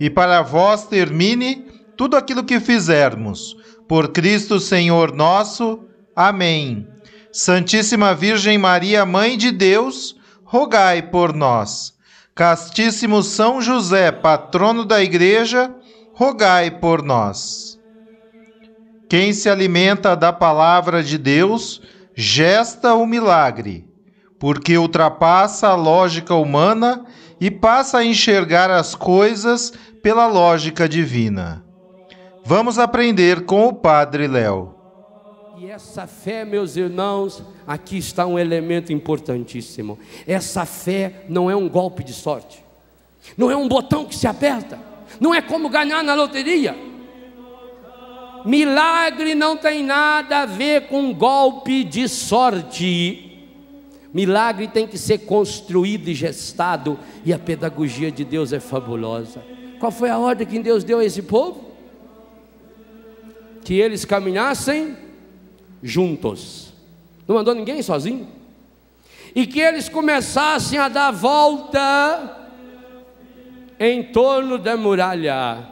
e para vós termine tudo aquilo que fizermos. Por Cristo Senhor nosso. Amém. Santíssima Virgem Maria, Mãe de Deus, rogai por nós. Castíssimo São José, patrono da Igreja, rogai por nós. Quem se alimenta da palavra de Deus, gesta o milagre, porque ultrapassa a lógica humana e passa a enxergar as coisas pela lógica divina. Vamos aprender com o Padre Léo. E essa fé, meus irmãos, aqui está um elemento importantíssimo. Essa fé não é um golpe de sorte, não é um botão que se aperta, não é como ganhar na loteria. Milagre não tem nada a ver com golpe de sorte. Milagre tem que ser construído e gestado, e a pedagogia de Deus é fabulosa. Qual foi a ordem que Deus deu a esse povo? Que eles caminhassem juntos. Não mandou ninguém sozinho. E que eles começassem a dar volta em torno da muralha.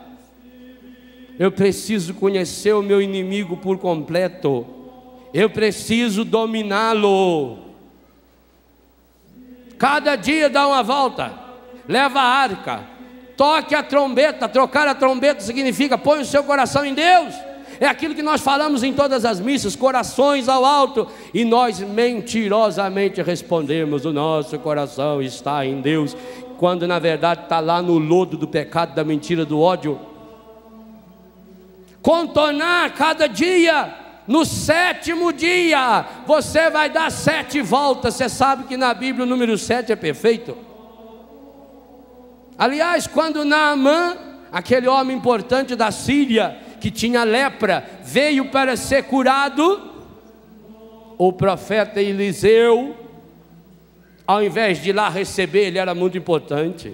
Eu preciso conhecer o meu inimigo por completo. Eu preciso dominá-lo. Cada dia dá uma volta. Leva a arca Toque a trombeta, trocar a trombeta significa põe o seu coração em Deus. É aquilo que nós falamos em todas as missas, corações ao alto, e nós mentirosamente respondemos: o nosso coração está em Deus, quando na verdade está lá no lodo do pecado, da mentira, do ódio. Contornar cada dia, no sétimo dia, você vai dar sete voltas. Você sabe que na Bíblia o número sete é perfeito. Aliás, quando Naamã, aquele homem importante da Síria, que tinha lepra, veio para ser curado, o profeta Eliseu, ao invés de ir lá receber, ele era muito importante.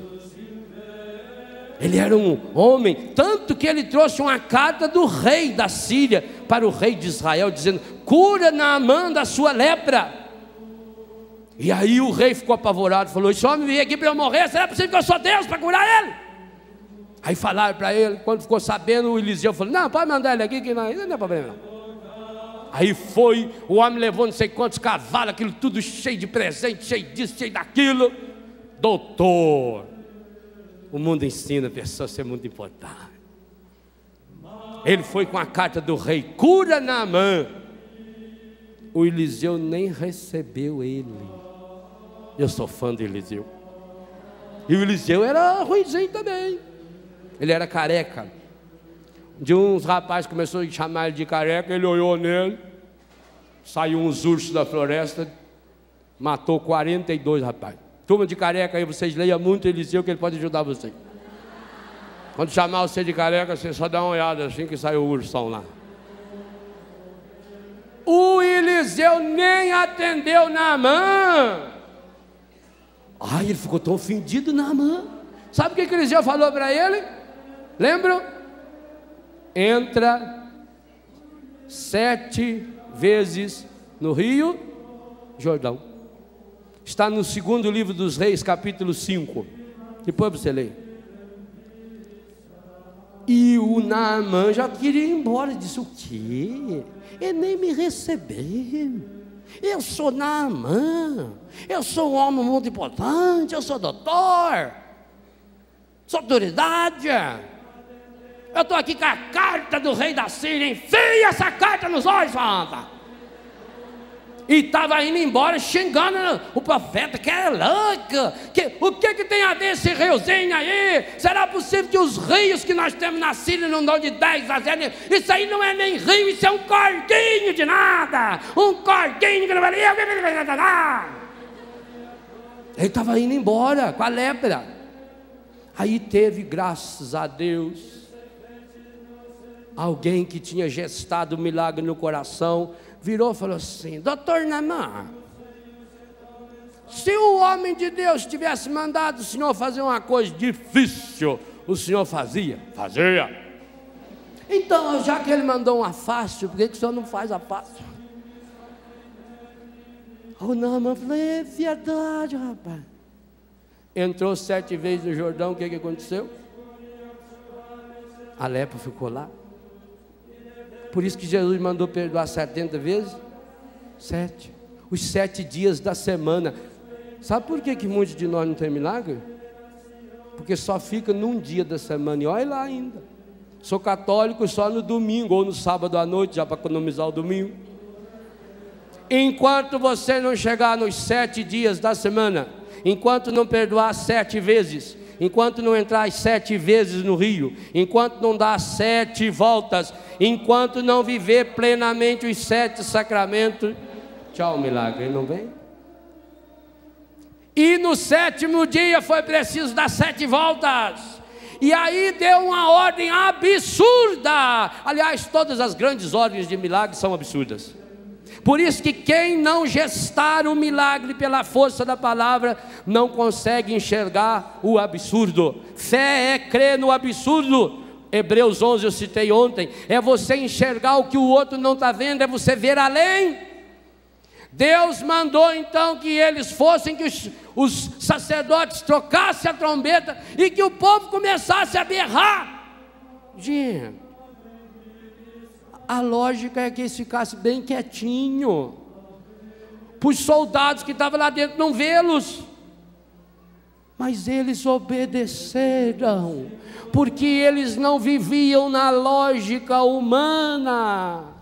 Ele era um homem, tanto que ele trouxe uma carta do rei da Síria para o rei de Israel, dizendo: cura Naamã da sua lepra. E aí o rei ficou apavorado, falou: Esse homem veio aqui para eu morrer, será possível que eu sou Deus para curar ele? Aí falaram para ele, quando ficou sabendo, o Eliseu falou: Não, pode mandar ele aqui, que não, não é problema não. Aí foi, o homem levou não sei quantos cavalos, aquilo tudo cheio de presente, cheio disso, cheio daquilo. Doutor, o mundo ensina a pessoa a ser muito importante. Ele foi com a carta do rei, cura na mão. O Eliseu nem recebeu ele. Eu sou fã de Eliseu. E o Eliseu era ruimzinho também. Ele era careca. De uns rapazes começou a chamar ele de careca, ele olhou nele, saiu uns ursos da floresta, matou 42 rapazes. Turma de careca aí, vocês leiam muito Eliseu que ele pode ajudar vocês. Quando chamar você de careca, você só dá uma olhada assim que sai o ursão lá. O Eliseu nem atendeu na mão. Ai, ele ficou tão ofendido na mão. Sabe o que, Eliseu falou para ele? Lembram? Entra sete vezes no rio Jordão. Está no segundo livro dos reis, capítulo 5. Depois você lê. E o Naamã já queria ir embora. Disse: O quê? Ele nem me recebeu. Eu sou Naamã, eu sou um homem muito importante, eu sou doutor, sou autoridade. Eu estou aqui com a carta do rei da Síria, enfia essa carta nos olhos, Santa. E estava indo embora xingando o profeta, que é louco. Que, o que, que tem a ver esse riozinho aí? Será possível que os rios que nós temos na Síria não dão de 10 a 0? Isso aí não é nem rio, isso é um cordinho de nada. Um cordinho que não vai. Ele estava indo embora com a lepra. Aí teve, graças a Deus, alguém que tinha gestado o um milagre no coração virou e falou assim: Doutor Namã, se o homem de Deus tivesse mandado o senhor fazer uma coisa difícil, o senhor fazia? Fazia. Então, já que ele mandou uma fácil, por que, que o senhor não faz a fácil? O Namã falou: é verdade, rapaz. Entrou sete vezes no Jordão, o que, que aconteceu? A lepra ficou lá. Por isso que Jesus mandou perdoar 70 vezes? Sete. Os sete dias da semana. Sabe por que, que muitos de nós não tem milagre? Porque só fica num dia da semana e olha lá ainda. Sou católico só no domingo ou no sábado à noite, já para economizar o domingo. Enquanto você não chegar nos sete dias da semana, enquanto não perdoar sete vezes, enquanto não entrar sete vezes no rio, enquanto não dar sete voltas, enquanto não viver plenamente os sete sacramentos, tchau, milagre, não vem? E no sétimo dia foi preciso dar sete voltas. E aí deu uma ordem absurda. Aliás, todas as grandes ordens de milagre são absurdas. Por isso que quem não gestar o milagre pela força da palavra não consegue enxergar o absurdo. Fé é crer no absurdo. Hebreus 11 eu citei ontem, é você enxergar o que o outro não está vendo, é você ver além. Deus mandou então que eles fossem, que os, os sacerdotes trocassem a trombeta e que o povo começasse a berrar. Gente, a lógica é que eles ficassem bem quietinho, para os soldados que estavam lá dentro não vê-los. Mas eles obedeceram, porque eles não viviam na lógica humana.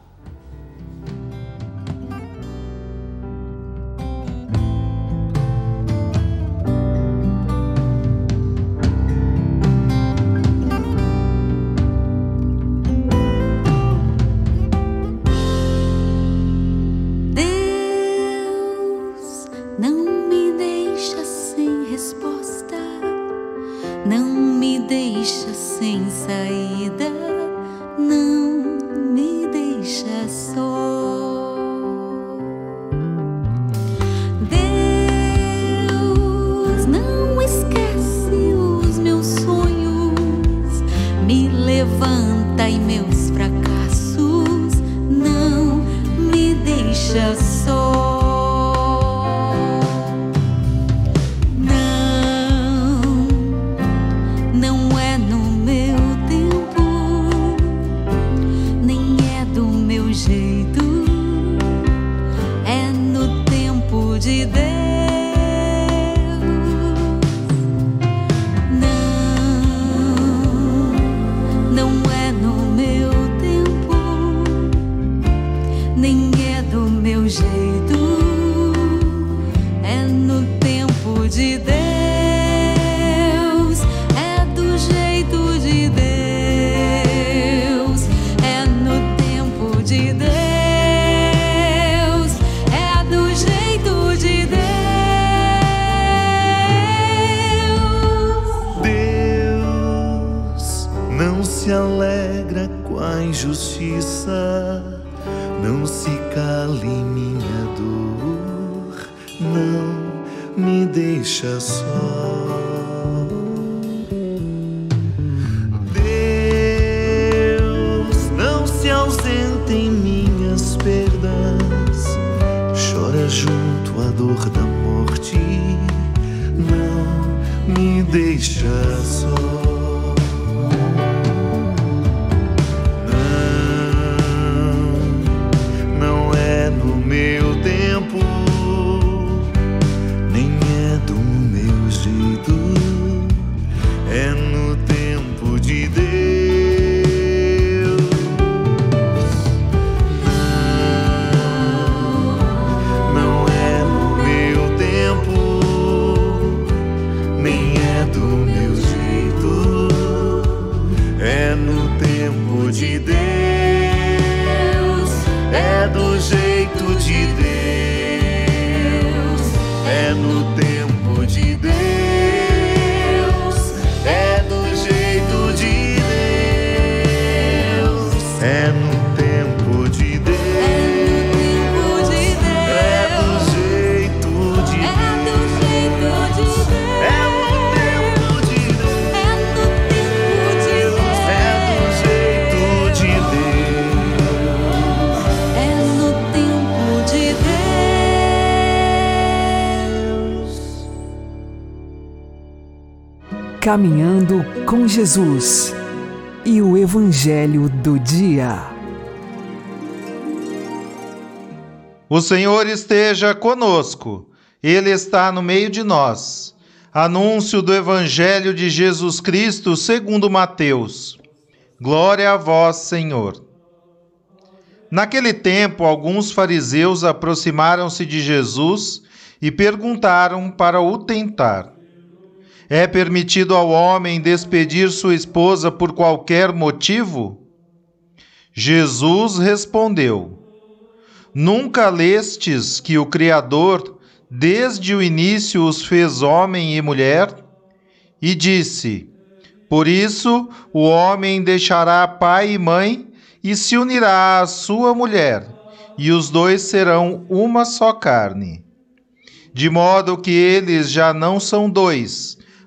Caminhando com Jesus e o Evangelho do Dia. O Senhor esteja conosco, Ele está no meio de nós. Anúncio do Evangelho de Jesus Cristo segundo Mateus. Glória a vós, Senhor. Naquele tempo, alguns fariseus aproximaram-se de Jesus e perguntaram para o tentar: É permitido ao homem despedir sua esposa por qualquer motivo? Jesus respondeu: Nunca lestes que o Criador, desde o início, os fez homem e mulher? E disse: Por isso o homem deixará pai e mãe e se unirá à sua mulher, e os dois serão uma só carne. De modo que eles já não são dois,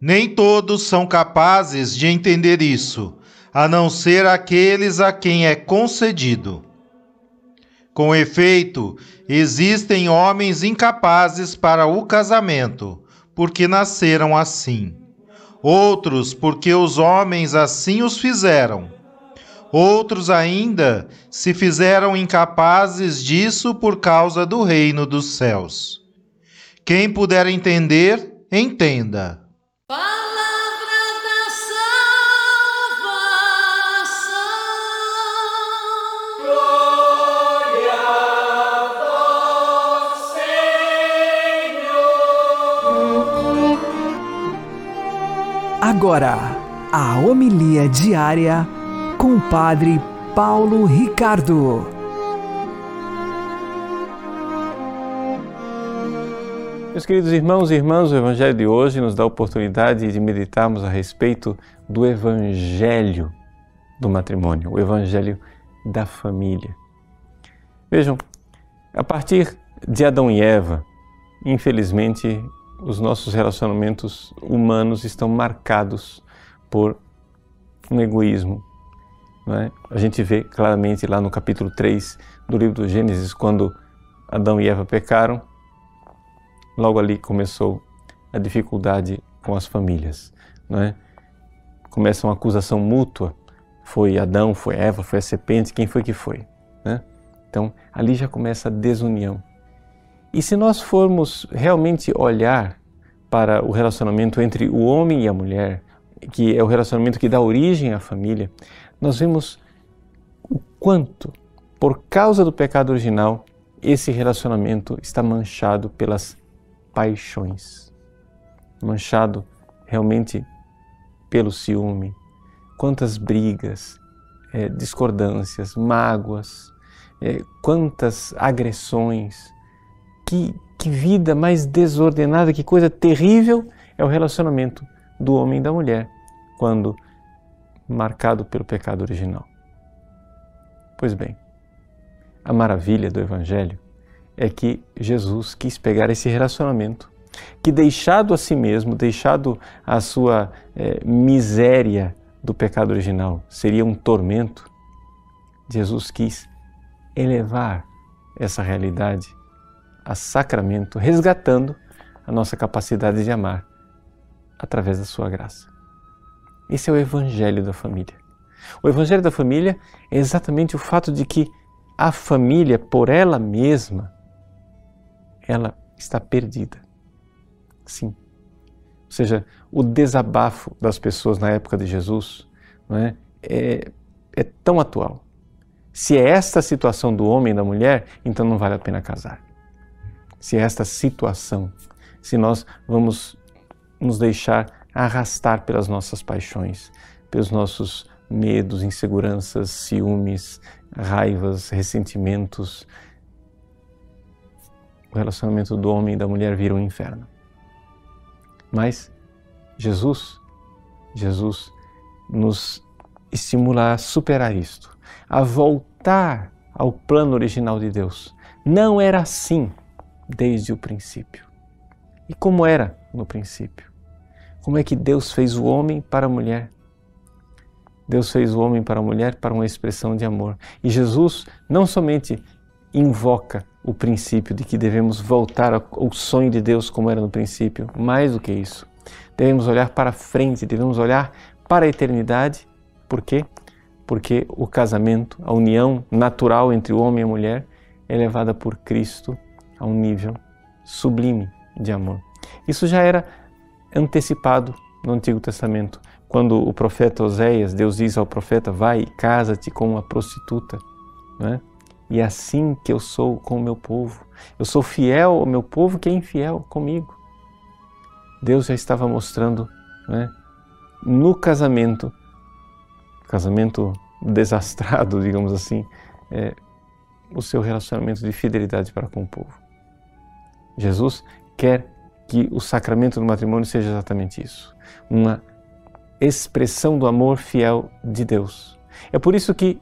Nem todos são capazes de entender isso, a não ser aqueles a quem é concedido. Com efeito, existem homens incapazes para o casamento, porque nasceram assim. Outros, porque os homens assim os fizeram. Outros ainda se fizeram incapazes disso por causa do reino dos céus. Quem puder entender, entenda. Agora, a homilia diária com o Padre Paulo Ricardo. Meus queridos irmãos e irmãs, o Evangelho de hoje nos dá a oportunidade de meditarmos a respeito do Evangelho do matrimônio, o Evangelho da família. Vejam, a partir de Adão e Eva, infelizmente, os nossos relacionamentos humanos estão marcados por um egoísmo. É? A gente vê claramente lá no capítulo 3 do livro do Gênesis, quando Adão e Eva pecaram, logo ali começou a dificuldade com as famílias. É? Começa uma acusação mútua. Foi Adão, foi Eva, foi a serpente, quem foi que foi? Né? Então ali já começa a desunião. E se nós formos realmente olhar para o relacionamento entre o homem e a mulher, que é o relacionamento que dá origem à família, nós vemos o quanto, por causa do pecado original, esse relacionamento está manchado pelas paixões, manchado realmente pelo ciúme. Quantas brigas, eh, discordâncias, mágoas, eh, quantas agressões. Que, que vida mais desordenada, que coisa terrível é o relacionamento do homem e da mulher quando marcado pelo pecado original. Pois bem, a maravilha do Evangelho é que Jesus quis pegar esse relacionamento, que deixado a si mesmo, deixado a sua é, miséria do pecado original, seria um tormento, Jesus quis elevar essa realidade a sacramento, resgatando a nossa capacidade de amar através da sua graça. Esse é o evangelho da família. O evangelho da família é exatamente o fato de que a família, por ela mesma, ela está perdida. Sim. Ou seja, o desabafo das pessoas na época de Jesus não é, é, é tão atual. Se é esta a situação do homem e da mulher, então não vale a pena casar. Se esta situação, se nós vamos nos deixar arrastar pelas nossas paixões, pelos nossos medos, inseguranças, ciúmes, raivas, ressentimentos. O relacionamento do homem e da mulher vira um inferno. Mas Jesus, Jesus nos estimula a superar isto, a voltar ao plano original de Deus. Não era assim desde o princípio. E como era no princípio? Como é que Deus fez o homem para a mulher? Deus fez o homem para a mulher para uma expressão de amor. E Jesus não somente invoca o princípio de que devemos voltar ao sonho de Deus como era no princípio, mais do que isso. Devemos olhar para frente, devemos olhar para a eternidade. Por quê? Porque o casamento, a união natural entre o homem e a mulher, é levada por Cristo a um nível sublime de amor. Isso já era antecipado no Antigo Testamento, quando o profeta Oséias, Deus diz ao profeta: Vai casa-te com uma prostituta. Né? E é assim que eu sou com o meu povo. Eu sou fiel ao meu povo que é infiel comigo. Deus já estava mostrando né, no casamento, casamento desastrado, digamos assim, é, o seu relacionamento de fidelidade para com o povo. Jesus quer que o sacramento do matrimônio seja exatamente isso, uma expressão do amor fiel de Deus. É por isso que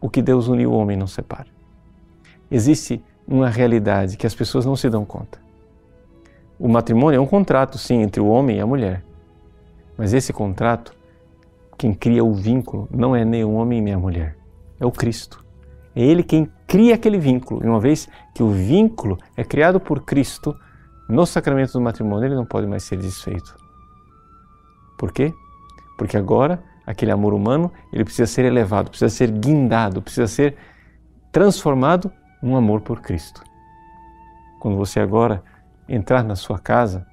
o que Deus uniu o homem não separa. Existe uma realidade que as pessoas não se dão conta. O matrimônio é um contrato, sim, entre o homem e a mulher. Mas esse contrato, quem cria o vínculo, não é nem o homem nem a mulher, é o Cristo. É Ele quem cria aquele vínculo. E uma vez que o vínculo é criado por Cristo, no sacramento do matrimônio ele não pode mais ser desfeito. Por quê? Porque agora aquele amor humano ele precisa ser elevado, precisa ser guindado, precisa ser transformado num amor por Cristo. Quando você agora entrar na sua casa,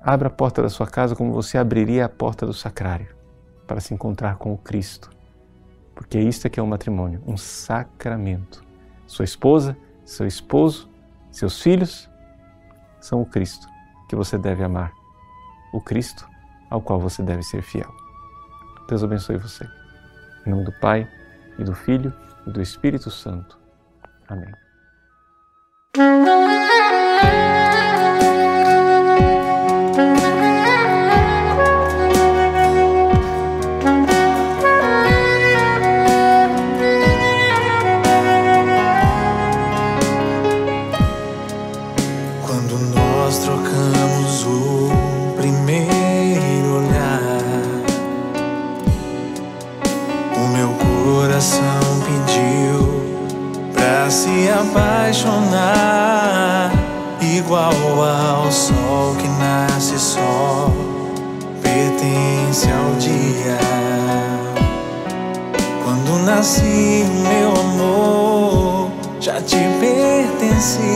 abra a porta da sua casa como você abriria a porta do sacrário para se encontrar com o Cristo. Porque isto é que é o um matrimônio, um sacramento. Sua esposa, seu esposo, seus filhos são o Cristo que você deve amar. O Cristo ao qual você deve ser fiel. Deus abençoe você. Em nome do Pai, e do Filho, e do Espírito Santo. Amém. Apaixonar igual ao sol que nasce só pertence ao dia. Quando nasci, meu amor já te pertencia.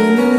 Se não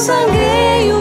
sangrei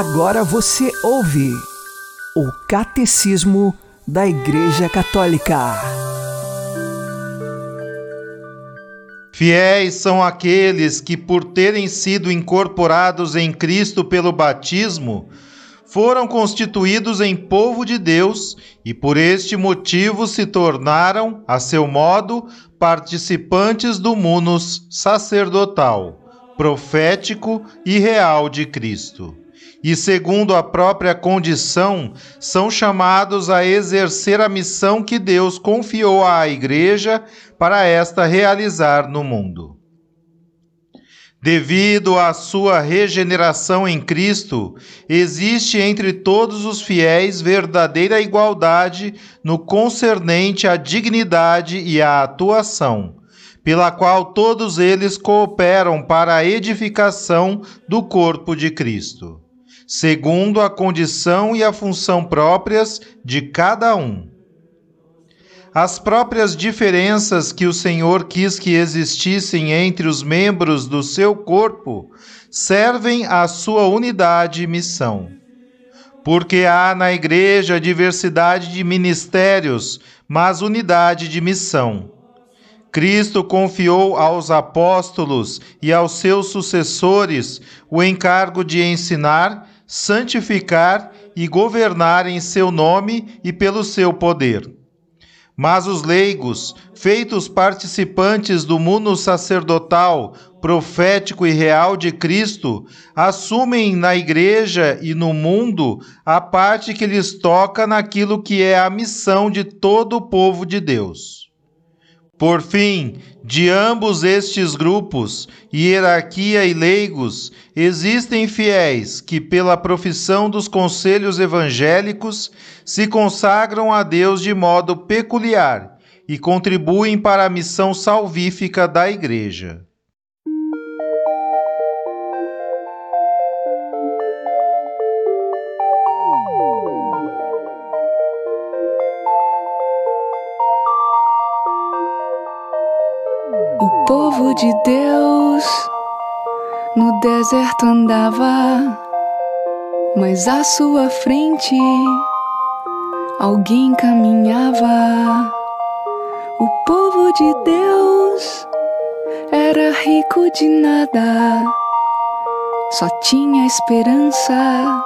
Agora você ouve o Catecismo da Igreja Católica. Fiéis são aqueles que, por terem sido incorporados em Cristo pelo batismo, foram constituídos em povo de Deus e por este motivo se tornaram, a seu modo, participantes do munus sacerdotal, profético e real de Cristo. E segundo a própria condição, são chamados a exercer a missão que Deus confiou à Igreja para esta realizar no mundo. Devido à sua regeneração em Cristo, existe entre todos os fiéis verdadeira igualdade no concernente à dignidade e à atuação, pela qual todos eles cooperam para a edificação do corpo de Cristo, segundo a condição e a função próprias de cada um. As próprias diferenças que o Senhor quis que existissem entre os membros do seu corpo servem à sua unidade e missão. Porque há na Igreja diversidade de ministérios, mas unidade de missão. Cristo confiou aos apóstolos e aos seus sucessores o encargo de ensinar, santificar e governar em seu nome e pelo seu poder. Mas os leigos, feitos participantes do mundo sacerdotal, profético e real de Cristo, assumem na igreja e no mundo a parte que lhes toca naquilo que é a missão de todo o povo de Deus. Por fim, de ambos estes grupos, hierarquia e leigos, existem fiéis que, pela profissão dos conselhos evangélicos, se consagram a Deus de modo peculiar e contribuem para a missão salvífica da Igreja. Povo de Deus no deserto andava, mas à sua frente alguém caminhava. O povo de Deus era rico de nada, só tinha esperança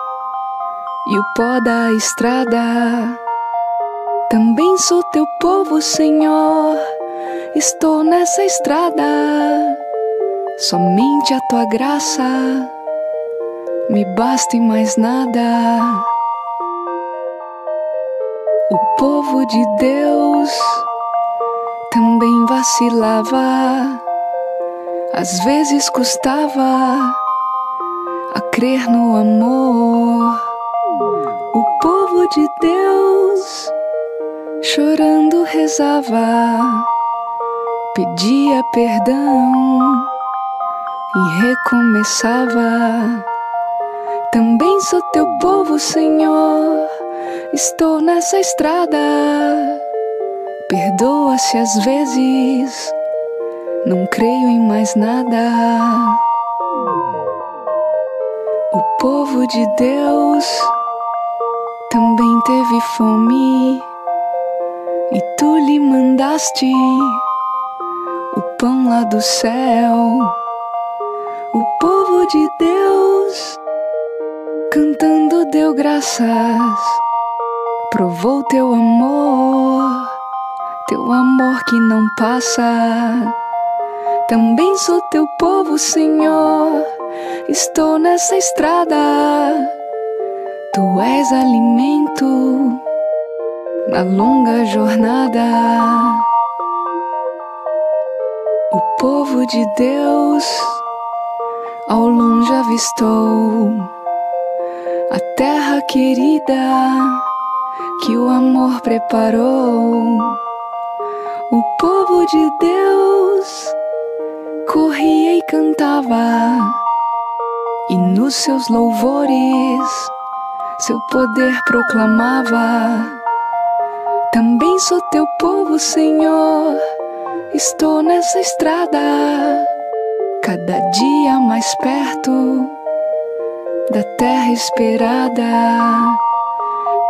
e o pó da estrada. Também sou teu povo, Senhor. Estou nessa estrada, somente a tua graça me basta e mais nada. O povo de Deus também vacilava, às vezes custava a crer no amor. O povo de Deus chorando rezava pedia perdão e recomeçava. Também sou teu povo, Senhor. Estou nessa estrada. Perdoa se às vezes não creio em mais nada. O povo de Deus também teve fome e tu lhe mandaste pão lá do céu. O povo de Deus cantando deu graças, provou teu amor, teu amor que não passa. Também sou teu povo, Senhor. Estou nessa estrada. Tu és alimento na longa jornada. O povo de Deus ao longe avistou a terra querida que o amor preparou. O povo de Deus corria e cantava, e nos seus louvores seu poder proclamava. Também sou teu povo, Senhor, estou nessa estrada, cada dia mais perto da terra esperada.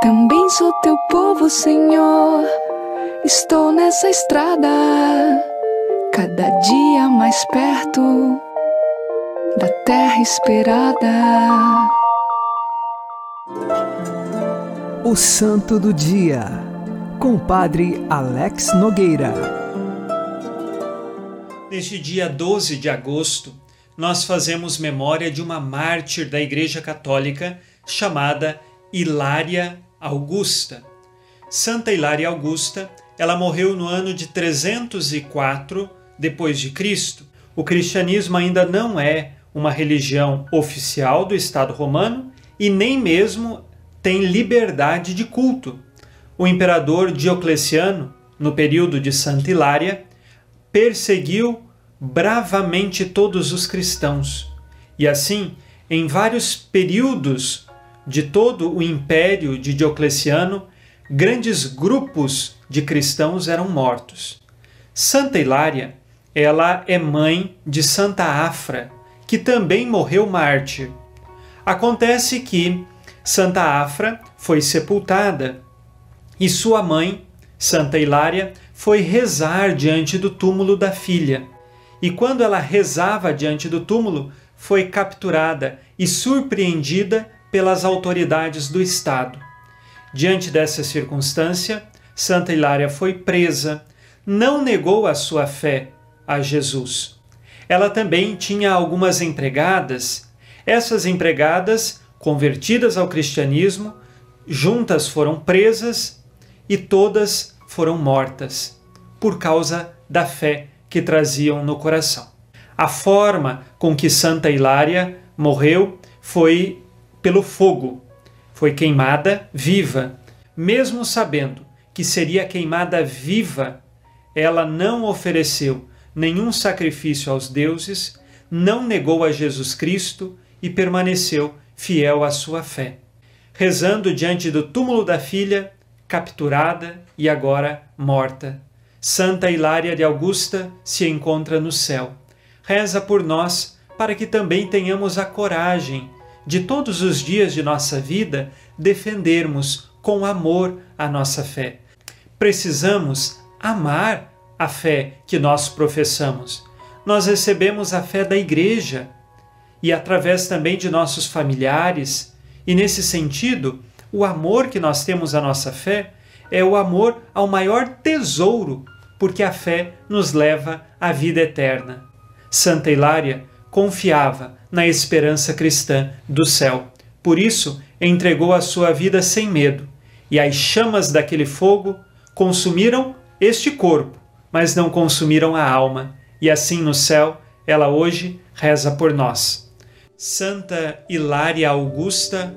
Também sou teu povo, Senhor, estou nessa estrada, cada dia mais perto da terra esperada. O Santo do Dia, com o Padre Alex Nogueira. Neste dia 12 de agosto, nós fazemos memória de uma mártir da Igreja Católica chamada Hilária Augusta. Santa Hilária Augusta, ela morreu no ano de 304 depois de Cristo. O cristianismo ainda não é uma religião oficial do Estado romano e nem mesmo tem liberdade de culto. O imperador Diocleciano, no período de Santa Hilária, perseguiu bravamente todos os cristãos. E assim, em vários períodos de todo o império de Diocleciano, grandes grupos de cristãos eram mortos. Santa Hilária, ela é mãe de Santa Afra, que também morreu mártir. Acontece que Santa Afra foi sepultada e sua mãe, Santa Hilária, foi rezar diante do túmulo da filha. E quando ela rezava diante do túmulo, foi capturada e surpreendida pelas autoridades do Estado. Diante dessa circunstância, Santa Hilária foi presa, não negou a sua fé a Jesus. Ela também tinha algumas empregadas. Essas empregadas, convertidas ao cristianismo, juntas foram presas e todas foram mortas por causa da fé que traziam no coração. A forma com que Santa Hilária morreu foi pelo fogo. Foi queimada viva. Mesmo sabendo que seria queimada viva, ela não ofereceu nenhum sacrifício aos deuses, não negou a Jesus Cristo e permaneceu fiel à sua fé. Rezando diante do túmulo da filha, capturada e agora morta. Santa Hilária de Augusta se encontra no céu. Reza por nós para que também tenhamos a coragem de todos os dias de nossa vida defendermos com amor a nossa fé. Precisamos amar a fé que nós professamos. Nós recebemos a fé da Igreja e através também de nossos familiares, e nesse sentido, o amor que nós temos à nossa fé é o amor ao maior tesouro, porque a fé nos leva à vida eterna. Santa Hilária confiava na esperança cristã do céu. Por isso, entregou a sua vida sem medo, e as chamas daquele fogo consumiram este corpo, mas não consumiram a alma, e assim no céu ela hoje reza por nós. Santa Hilária Augusta,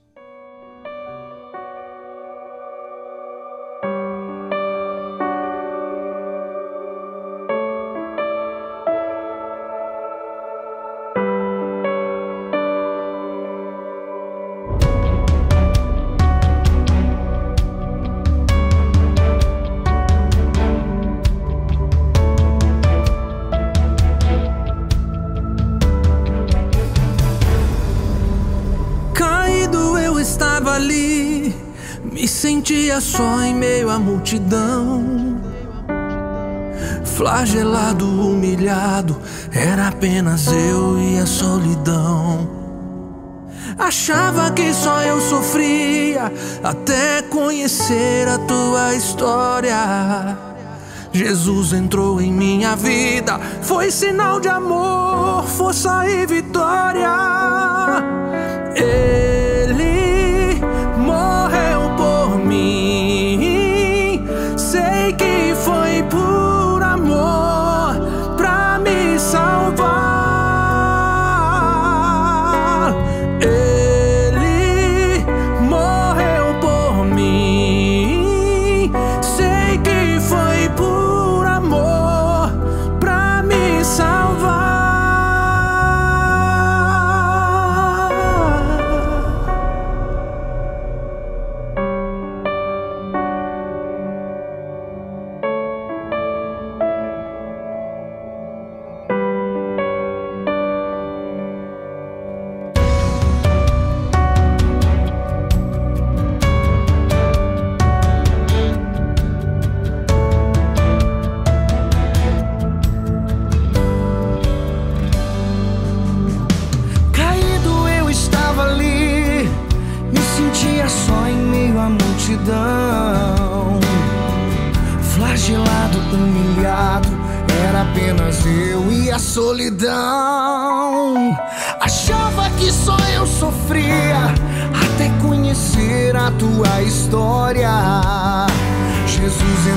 Multidão. Flagelado, humilhado, era apenas eu e a solidão. Achava que só eu sofria até conhecer a tua história. Jesus entrou em minha vida, foi sinal de amor, força e vitória. Ele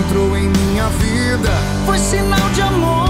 entrou em minha vida, foi sinal de amor,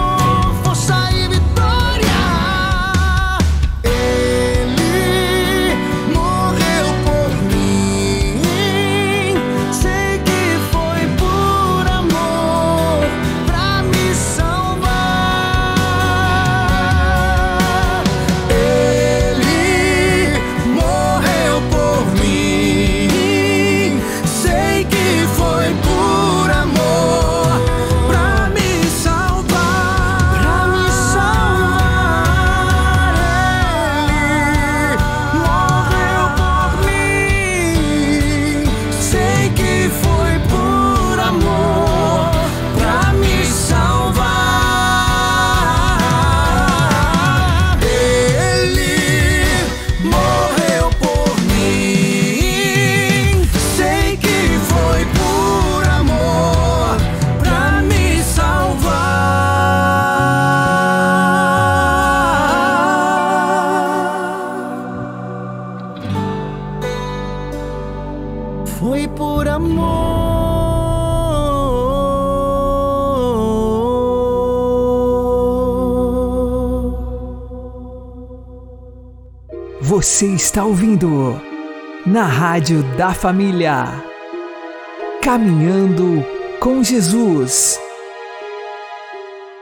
Você está ouvindo na Rádio da Família. Caminhando com Jesus.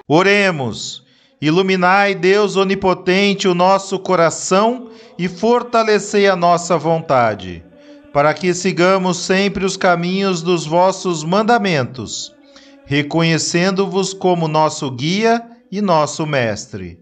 Oremos. Iluminai, Deus onipotente, o nosso coração e fortalecei a nossa vontade, para que sigamos sempre os caminhos dos vossos mandamentos, reconhecendo-vos como nosso guia e nosso mestre.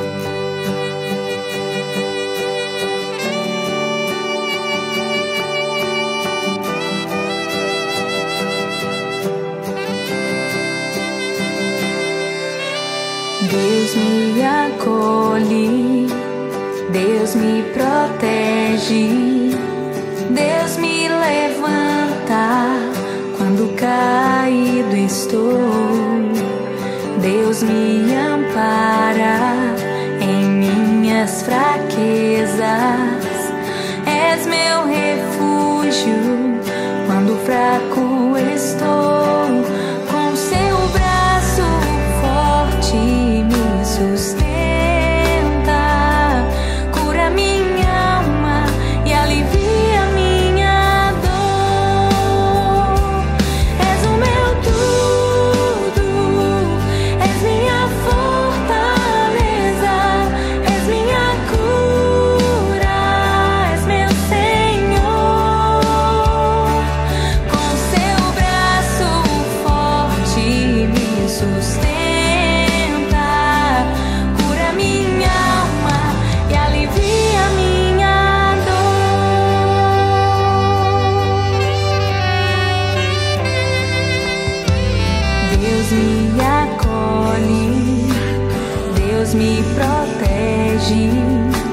Deus me acolhe, Deus me protege, Deus me levanta quando caído estou. Deus me ampara em minhas fraquezas, és meu refúgio quando fraco protege.